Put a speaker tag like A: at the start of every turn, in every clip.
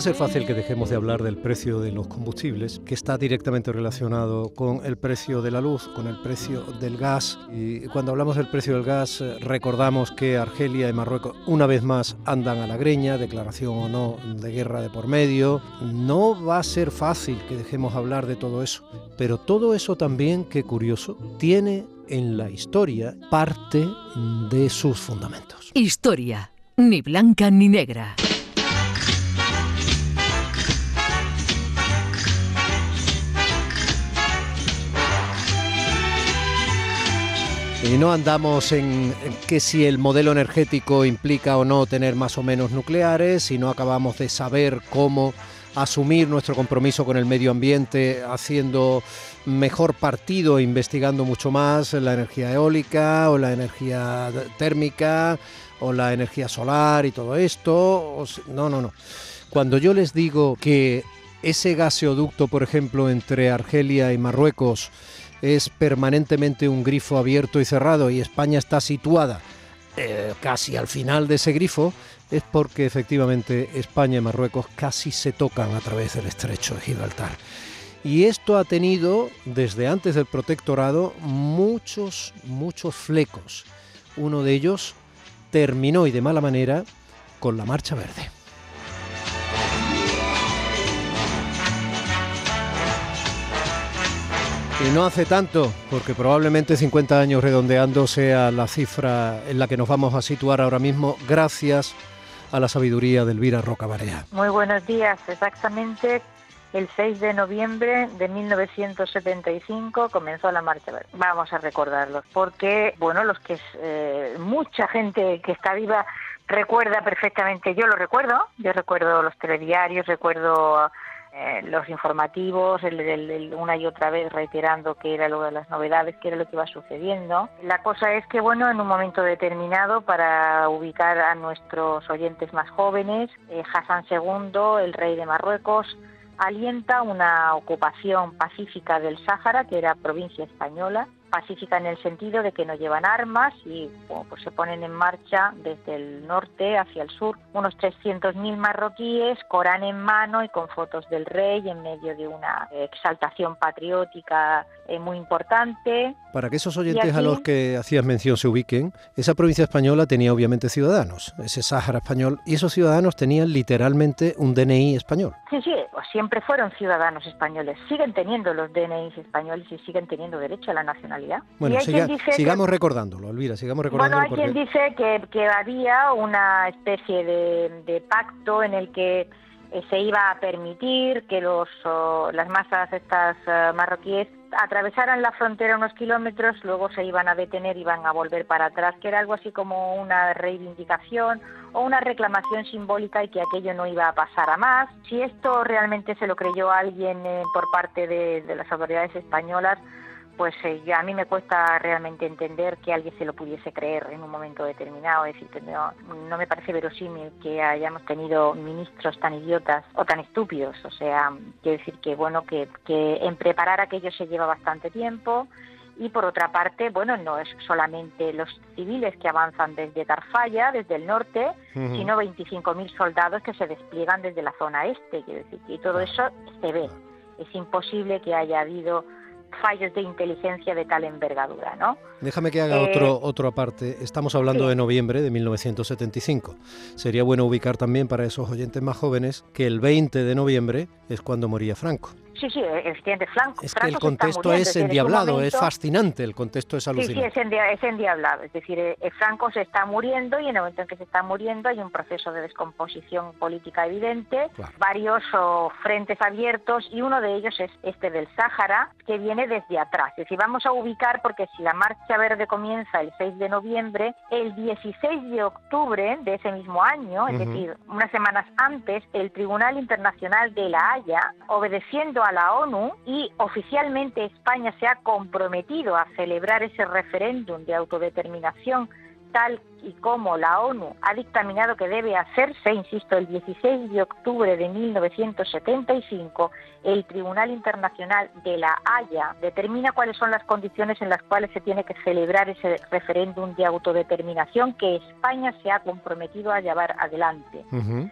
A: A ser fácil que dejemos de hablar del precio de los combustibles, que está directamente relacionado con el precio de la luz, con el precio del gas. Y cuando hablamos del precio del gas, eh, recordamos que Argelia y Marruecos una vez más andan a la greña, declaración o no de guerra de por medio. No va a ser fácil que dejemos hablar de todo eso, pero todo eso también, qué curioso, tiene en la historia parte de sus fundamentos.
B: Historia, ni blanca ni negra.
A: Y no andamos en, que si el modelo energético implica o no tener más o menos nucleares, sino acabamos de saber cómo asumir nuestro compromiso con el medio ambiente haciendo mejor partido, investigando mucho más la energía eólica o la energía térmica o la energía solar y todo esto. No, no, no. Cuando yo les digo que ese gaseoducto, por ejemplo, entre Argelia y Marruecos, es permanentemente un grifo abierto y cerrado y España está situada eh, casi al final de ese grifo, es porque efectivamente España y Marruecos casi se tocan a través del estrecho de Gibraltar. Y esto ha tenido, desde antes del protectorado, muchos, muchos flecos. Uno de ellos terminó y de mala manera con la Marcha Verde. Y no hace tanto, porque probablemente 50 años redondeando sea la cifra en la que nos vamos a situar ahora mismo, gracias a la sabiduría de Elvira Rocabarea.
C: Muy buenos días, exactamente el 6 de noviembre de 1975 comenzó la Marcha. Vamos a recordarlo, porque, bueno, los que eh, mucha gente que está viva recuerda perfectamente, yo lo recuerdo, yo recuerdo los telediarios, recuerdo eh, los informativos, el, una y otra vez reiterando que era lo de las novedades, que era lo que iba sucediendo. La cosa es que, bueno, en un momento determinado, para ubicar a nuestros oyentes más jóvenes, eh, Hassan II, el rey de Marruecos, alienta una ocupación pacífica del Sáhara, que era provincia española, pacífica en el sentido de que no llevan armas y pues se ponen en marcha desde el norte hacia el sur unos 300.000 marroquíes, Corán en mano y con fotos del rey en medio de una exaltación patriótica eh, muy importante.
A: Para que esos oyentes a los que hacías mención se ubiquen, esa provincia española tenía obviamente ciudadanos, ese Sáhara español, y esos ciudadanos tenían literalmente un DNI español.
C: Sí, sí, siempre fueron ciudadanos españoles, siguen teniendo los DNI españoles y siguen teniendo derecho a la nacionalidad.
A: Bueno, sigamos recordándolo, Elvira, sigamos recordándolo.
C: Bueno, hay quien dice que, que había una especie de, de pacto en el que eh, se iba a permitir que los, las masas estas eh, marroquíes atravesaran la frontera unos kilómetros, luego se iban a detener y iban a volver para atrás, que era algo así como una reivindicación o una reclamación simbólica y que aquello no iba a pasar a más. Si esto realmente se lo creyó alguien eh, por parte de, de las autoridades españolas, pues eh, a mí me cuesta realmente entender que alguien se lo pudiese creer en un momento determinado. Es decir, no, no me parece verosímil que hayamos tenido ministros tan idiotas o tan estúpidos. O sea, quiero decir que, bueno, que, que en preparar aquello se lleva bastante tiempo. Y por otra parte, bueno, no es solamente los civiles que avanzan desde Tarfaya, desde el norte, sino 25.000 soldados que se despliegan desde la zona este. Quiero decir, y todo eso se ve. Es imposible que haya habido fallos de inteligencia de tal envergadura, ¿no?
A: Déjame que haga eh, otro, otro aparte. Estamos hablando de noviembre de 1975. Sería bueno ubicar también para esos oyentes más jóvenes que el 20 de noviembre es cuando moría Franco.
C: Sí, sí, efectivamente, Franco.
A: Es que el contexto es endiablado, es fascinante, el contexto es alucinante.
C: Sí, sí, es, endiablado. Es decir, eh, eh, Franco se está muriendo y en el momento en que se está muriendo hay un proceso de descomposición política evidente, varios frentes abiertos y uno de ellos es este del Sáhara, que viene desde atrás. Es decir, vamos a ubicar, porque si la Marcha Verde comienza el 6 de noviembre, el 16 de octubre de ese mismo año, es decir, unas semanas antes, el Tribunal Internacional de La Haya, obedeciendo a la ONU y oficialmente España se ha comprometido a celebrar ese referéndum de autodeterminación tal y como la ONU ha dictaminado que debe hacerse, insisto, el 16 de octubre de 1975, el Tribunal Internacional de la Haya determina cuáles son las condiciones en las cuales se tiene que celebrar ese referéndum de autodeterminación que España se ha comprometido a llevar adelante.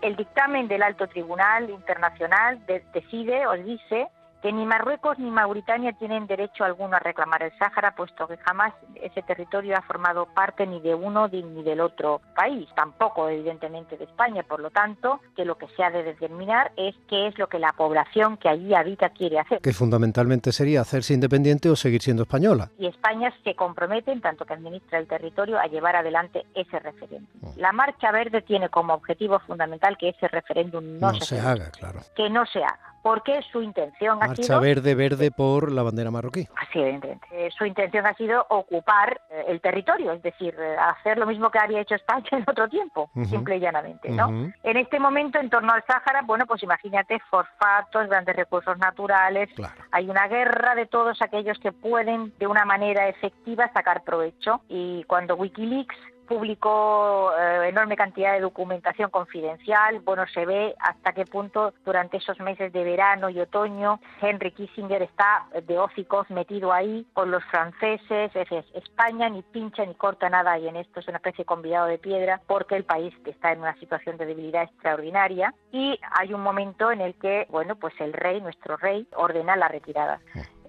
C: El dictamen del Alto Tribunal Internacional decide o dice que ni Marruecos ni Mauritania tienen derecho alguno a reclamar el Sáhara, puesto que jamás ese territorio ha formado parte ni de uno ni del otro país, tampoco evidentemente de España. Por lo tanto, que lo que se ha de determinar es qué es lo que la población que allí habita quiere hacer.
A: Que fundamentalmente sería hacerse independiente o seguir siendo española.
C: Y España se compromete, en tanto que administra el territorio, a llevar adelante ese referéndum. Mm. La Marcha Verde tiene como objetivo fundamental que ese referéndum no,
A: se, haga, claro.
C: Que no se haga porque su intención
A: ha sido... verde, verde por la bandera marroquí.
C: Así, evidentemente. Eh, su intención ha sido ocupar eh, el territorio, es decir, eh, hacer lo mismo que había hecho España en otro tiempo, simple y llanamente, ¿no? En este momento, en torno al Sáhara, bueno, pues imagínate fosfatos, grandes recursos naturales, hay una guerra de todos aquellos que pueden de una manera efectiva sacar provecho y cuando Wikileaks publicó eh, enorme cantidad de documentación confidencial. Bueno, se ve hasta qué punto durante esos meses de verano y otoño Henry Kissinger está de óficos metido ahí con los franceses. Es, España ni pincha ni corta nada y en esto es una especie de convidado de piedra porque el país está en una situación de debilidad extraordinaria y hay un momento en el que, bueno, pues el rey, nuestro rey, ordena la retirada.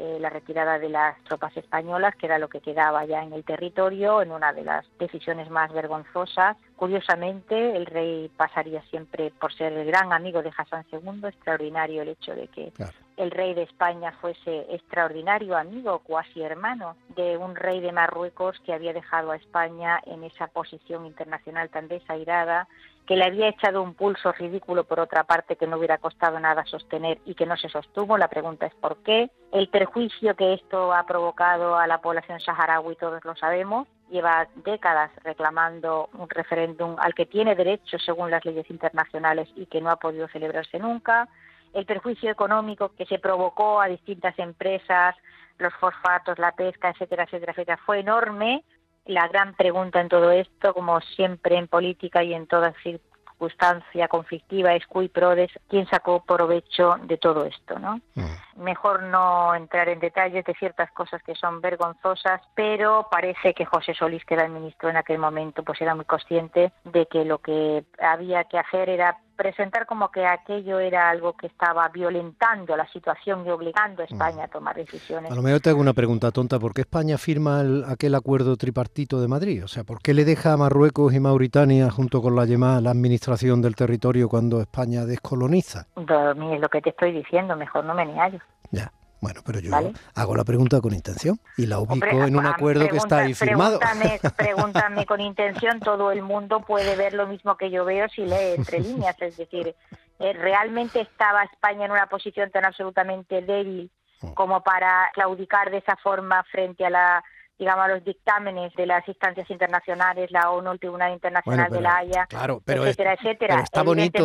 C: Eh, la retirada de las tropas españolas, que era lo que quedaba ya en el territorio, en una de las decisiones más vergonzosas. Curiosamente, el rey pasaría siempre por ser el gran amigo de Hassan II, extraordinario el hecho de que el rey de España fuese extraordinario amigo, cuasi hermano de un rey de Marruecos que había dejado a España en esa posición internacional tan desairada que le había echado un pulso ridículo por otra parte que no hubiera costado nada sostener y que no se sostuvo. La pregunta es por qué. El perjuicio que esto ha provocado a la población saharaui todos lo sabemos. Lleva décadas reclamando un referéndum al que tiene derecho según las leyes internacionales y que no ha podido celebrarse nunca. El perjuicio económico que se provocó a distintas empresas, los fosfatos, la pesca, etcétera, etcétera, etcétera, fue enorme la gran pregunta en todo esto, como siempre en política y en toda circunstancia conflictiva, es cui prodes, quién sacó provecho de todo esto, ¿no? Mm. Mejor no entrar en detalles de ciertas cosas que son vergonzosas, pero parece que José Solís, que era el ministro en aquel momento, pues era muy consciente de que lo que había que hacer era presentar como que aquello era algo que estaba violentando la situación y obligando a España a tomar decisiones.
A: A lo mejor te hago una pregunta tonta, ¿por qué España firma aquel acuerdo tripartito de Madrid? O sea, ¿por qué le deja a Marruecos y Mauritania junto con la llamada la administración del territorio cuando España descoloniza?
C: es lo que te estoy diciendo, mejor no me niego.
A: Ya. Bueno, pero yo hago la pregunta con intención y la ubico en un acuerdo que está ahí firmado.
C: Pregúntame, pregúntame con intención, todo el mundo puede ver lo mismo que yo veo si lee entre líneas. Es decir, eh, ¿realmente estaba España en una posición tan absolutamente débil mm. como para claudicar de esa forma frente a la digamos, los dictámenes de las instancias internacionales, la ONU, el Tribunal Internacional de la Haya,
A: claro, pero etcétera, etcétera. está bonito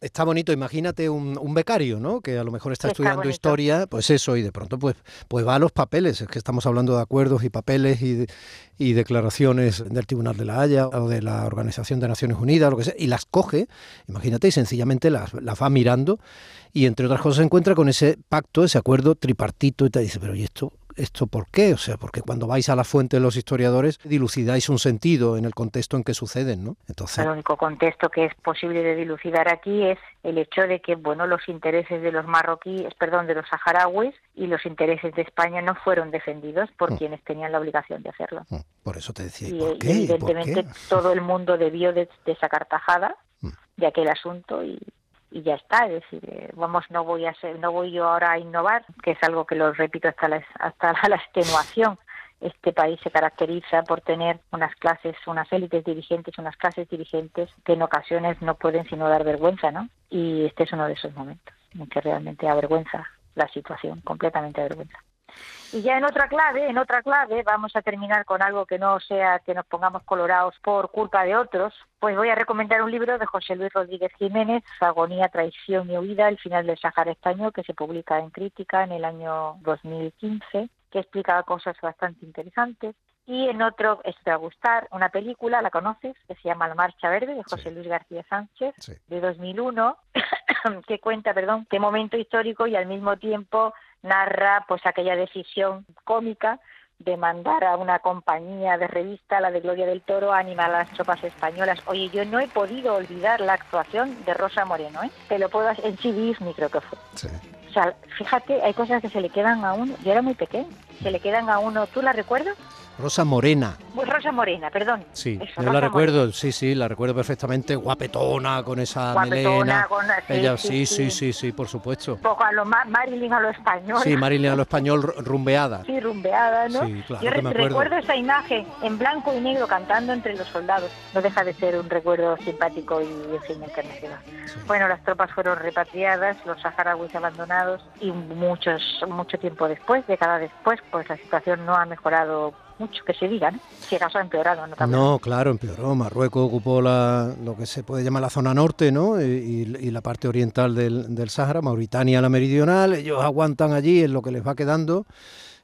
A: está bonito, imagínate un, becario, ¿no? Que a lo mejor está, estudiando historia, pues eso, y de pronto pues, pues va a los papeles, es que estamos hablando de acuerdos y papeles y, y declaraciones del Tribunal de la Haya o de la Organización de Naciones Unidas, lo que sea, y las coge, imagínate, y sencillamente las, las va mirando, y entre otras cosas se encuentra con ese pacto, ese acuerdo tripartito, y te dice, pero ¿y esto ¿Esto por qué? O sea, porque cuando vais a la fuente de los historiadores dilucidáis un sentido en el contexto en que suceden, ¿no?
C: Entonces... El único contexto que es posible de dilucidar aquí es el hecho de que, bueno, los intereses de los marroquíes, perdón, de los saharauis y los intereses de España no fueron defendidos por mm. quienes tenían la obligación de hacerlo. Mm.
A: Por eso te decía,
C: y,
A: ¿por qué?
C: evidentemente todo el mundo debió de, sacar tajada mm. de aquel asunto y y ya está, es decir, eh, vamos, no voy a ser, no voy yo ahora a innovar, que es algo que lo repito hasta la, hasta la extenuación. Este país se caracteriza por tener unas clases, unas élites dirigentes, unas clases dirigentes que en ocasiones no pueden sino dar vergüenza, ¿no? Y este es uno de esos momentos en que realmente avergüenza la situación, completamente avergüenza. Y ya en otra clave, en otra clave, vamos a terminar con algo que no sea que nos pongamos colorados por culpa de otros. Pues voy a recomendar un libro de José Luis Rodríguez Jiménez, Agonía, Traición y Huida, el final del Sahara Español, que se publica en Crítica en el año 2015, que explica cosas bastante interesantes. Y en otro, esto te va a gustar, una película, ¿la conoces? Que se llama La Marcha Verde, de José Luis García Sánchez, de 2001, que cuenta, perdón, qué momento histórico y al mismo tiempo narra pues aquella decisión cómica de mandar a una compañía de revista, la de Gloria del Toro, a animar a las tropas españolas. Oye, yo no he podido olvidar la actuación de Rosa Moreno, ¿eh? Te lo puedo en CD creo que fue. O sea, fíjate, hay cosas que se le quedan a uno, yo era muy pequeño, se le quedan a uno, ¿tú la recuerdas?
A: Rosa Morena.
C: Pues Rosa Morena, perdón.
A: Sí, yo la recuerdo, sí, sí, la recuerdo perfectamente, guapetona, con esa
C: guapetona,
A: Con, Ella, sí, sí, sí, sí, por supuesto.
C: Poco a lo Marilyn a lo español.
A: Sí, Marilyn a lo español rumbeada.
C: Sí, rumbeada, ¿no? Sí, claro yo recuerdo esa imagen en blanco y negro cantando entre los soldados. No deja de ser un recuerdo simpático y, en fin, Bueno, las tropas fueron repatriadas, los saharauis abandonados y muchos, mucho tiempo después, décadas después, pues la situación no ha mejorado mucho que se diga, ¿no? Si acaso ha empeorado, ¿no?
A: No, claro, empeoró. Marruecos ocupó la, lo que se puede llamar la zona norte, ¿no? Y, la parte oriental del, del Sáhara, Mauritania la meridional, ellos aguantan allí en lo que les va quedando.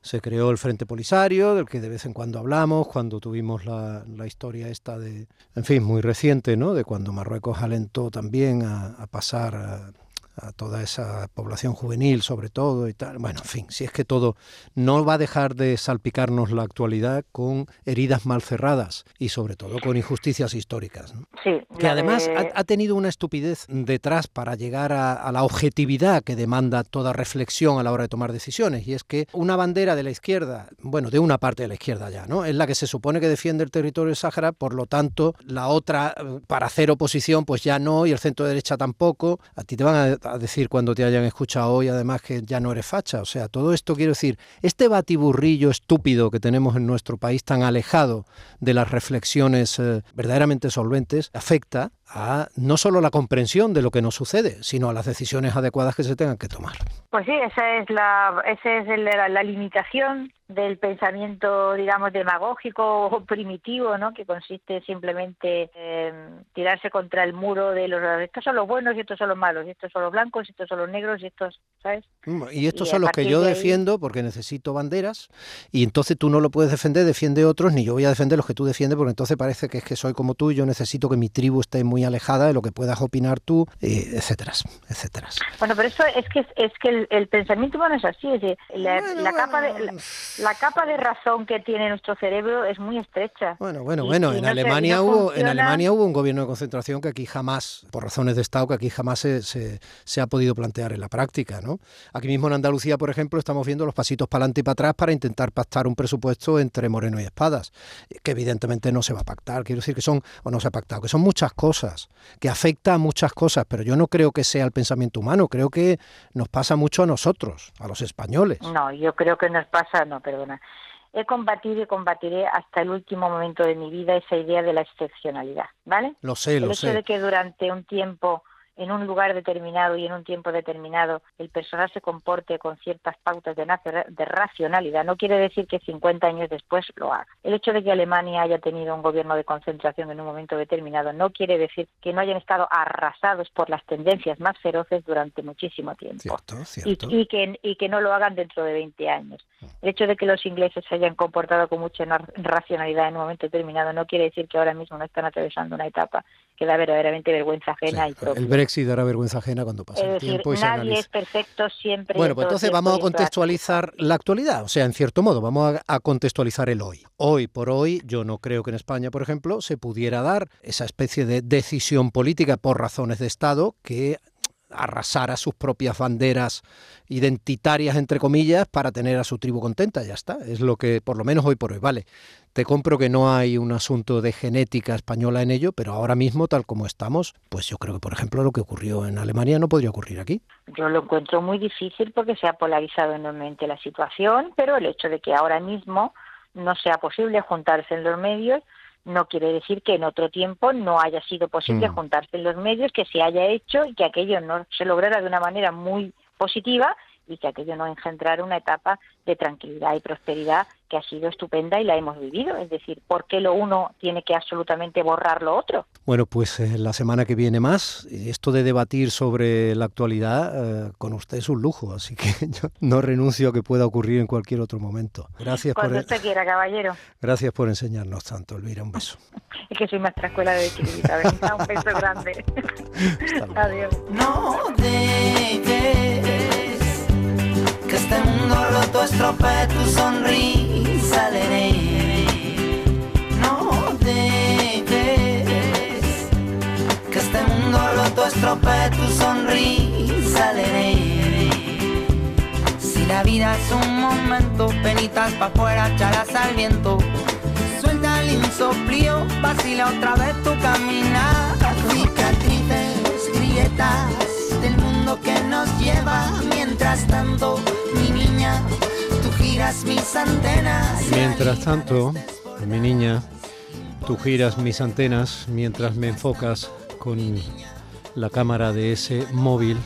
A: Se creó el Frente Polisario, del que de vez en cuando hablamos, cuando tuvimos la, la historia esta de, en fin, muy reciente, ¿no? De cuando Marruecos alentó también a, pasar... a toda esa población juvenil sobre todo y tal. Bueno, en fin, si es que todo no va a dejar de salpicarnos la actualidad con heridas mal cerradas y sobre todo con injusticias históricas.
C: Sí,
A: que además ha, tenido una estupidez detrás para llegar a, la objetividad que demanda toda reflexión a la hora de tomar decisiones y es que una bandera de la izquierda, bueno, de una parte de la izquierda ya, ¿no? Es la que se supone que defiende el territorio del Sáhara, por lo tanto, la otra para hacer oposición pues ya no y el centro derecha tampoco. A ti te van a a decir cuando te hayan escuchado hoy, además que ya no eres facha. O sea, todo esto quiero decir, este batiburrillo estúpido que tenemos en nuestro país tan alejado de las reflexiones eh, verdaderamente solventes, afecta a no solo la comprensión de lo que nos sucede, sino a las decisiones adecuadas que se tengan que tomar.
C: Pues sí, esa es la, esa es la, limitación del pensamiento, digamos, demagógico o primitivo, ¿no? Que consiste simplemente en tirarse contra el muro de los estos son los buenos y estos son los malos, y estos son los blancos y estos son los negros y estos, ¿sabes?
A: Mm, y estos son los que yo defiendo porque necesito banderas y entonces tú no lo puedes defender, defiende otros, ni yo voy a defender los que tú defiendes porque entonces parece que es que soy como tú y yo necesito que mi tribu esté muy alejada de lo que puedas opinar tú, eh, etcétera, etcétera.
C: Bueno, pero eso es que es que el, pensamiento humano es así, es la, capa de la, capa de razón que tiene nuestro cerebro es muy estrecha.
A: Bueno, bueno, bueno, en Alemania hubo en Alemania hubo un gobierno de concentración que aquí jamás, por razones de Estado, que aquí jamás se, se, ha podido plantear en la práctica, ¿no? Aquí mismo en Andalucía, por ejemplo, estamos viendo los pasitos para adelante y para atrás para intentar pactar un presupuesto entre Moreno y Espadas, que evidentemente no se va a pactar, quiero decir que son, o no se ha pactado, que son muchas cosas que afecta a muchas cosas, pero yo no creo que sea el pensamiento humano, creo que nos pasa mucho a nosotros, a los españoles.
C: No, yo creo que nos pasa, no, perdona. He combatido y combatiré hasta el último momento de mi vida esa idea de la excepcionalidad, ¿vale?
A: Lo sé, lo
C: sé.
A: El
C: hecho de que durante un tiempo en un lugar determinado y en un tiempo determinado el personal se comporte con ciertas pautas de, de, racionalidad, no quiere decir que 50 años después lo haga. El hecho de que Alemania haya tenido un gobierno de concentración en un momento determinado no quiere decir que no hayan estado arrasados por las tendencias más feroces durante muchísimo tiempo. Y, que, y que no lo hagan dentro de 20 años. El hecho de que los ingleses se hayan comportado con mucha racionalidad en un momento determinado no quiere decir que ahora mismo no están atravesando una etapa que da verdaderamente vergüenza ajena y propia.
A: El Brexit dará vergüenza ajena cuando pase el tiempo y
C: nadie es perfecto siempre.
A: Bueno, pues entonces vamos a contextualizar la actualidad, o sea, en cierto modo, vamos a, contextualizar el hoy. Hoy por hoy, yo no creo que en España, por ejemplo, se pudiera dar esa especie de decisión política por razones de Estado que arrasar sus propias banderas identitarias, entre comillas, para tener a su tribu contenta. Ya está. Es lo que, por lo menos hoy por hoy, vale. Te compro que no hay un asunto de genética española en ello, pero ahora mismo, tal como estamos, pues yo creo que, por ejemplo, lo que ocurrió en Alemania no podría ocurrir aquí.
C: Yo lo encuentro muy difícil porque se ha polarizado enormemente la situación, pero el hecho de que ahora mismo no sea posible juntarse en los medios no quiere decir que en otro tiempo no haya sido posible mm. juntarse en los medios, que se haya hecho y que aquello no se lograra de una manera muy positiva y que aquello no engendrara una etapa de tranquilidad y prosperidad que ha sido estupenda y la hemos vivido. Es decir, ¿por qué lo uno tiene que absolutamente borrar lo otro?
A: Bueno, pues eh, la semana que viene más. Esto de debatir sobre la actualidad eh, con usted es un lujo, así que yo no renuncio a que pueda ocurrir en cualquier otro momento. Gracias
C: Cuando por... usted quiera, caballero.
A: Gracias por enseñarnos tanto, Elvira. Un beso.
C: es que soy maestra escuela de chiquitita. un beso grande. Adiós.
D: No que este mundo roto estropee tu sonrisa, Lene. No dejes que este mundo roto estropee tu sonrisa, Lene. Si la vida es un momento, penitas pa' afuera, chalas al viento. Suelta el insoplío, vacila otra vez tu caminar. Cicatrices, grietas del mundo que nos lleva. Mientras tanto, mi niña, tú giras mis antenas.
A: Mientras tanto, mi niña, tú giras mis antenas mientras me enfocas con la cámara de ese móvil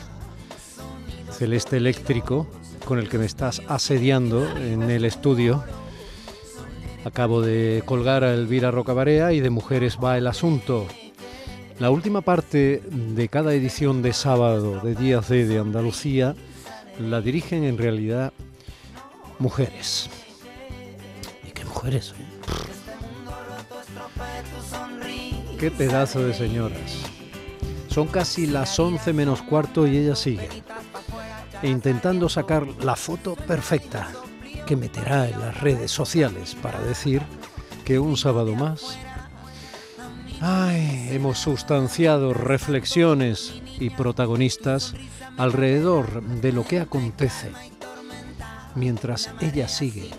A: celeste eléctrico con el que me estás asediando en el estudio. Acabo de colgar a Elvira Rocabarea y de Mujeres va el asunto. La última parte de cada edición de sábado de Días D de Andalucía la dirigen en realidad mujeres. ¿Y qué mujeres? Eh? Qué pedazo de señoras. Son casi las 11 menos cuarto y ella sigue. E intentando sacar la foto perfecta que meterá en las redes sociales para decir que un sábado más Ay, hemos sustanciado reflexiones y protagonistas alrededor de lo que acontece mientras ella sigue.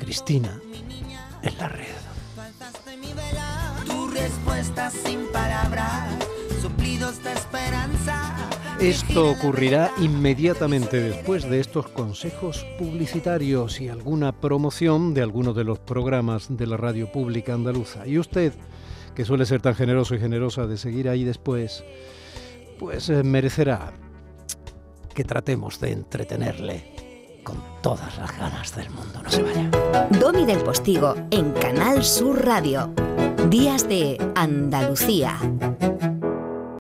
A: Cristina en la red. Tu respuesta sin palabras, esperanza esto ocurrirá inmediatamente después de estos consejos publicitarios y alguna promoción de alguno de los programas de la radio pública andaluza. Y usted, que suele ser tan generoso y generosa de seguir ahí después, pues eh, merecerá que tratemos de entretenerle con todas las ganas del mundo. No se vaya.
E: Domi del Postigo en Canal Sur Radio. Días de Andalucía.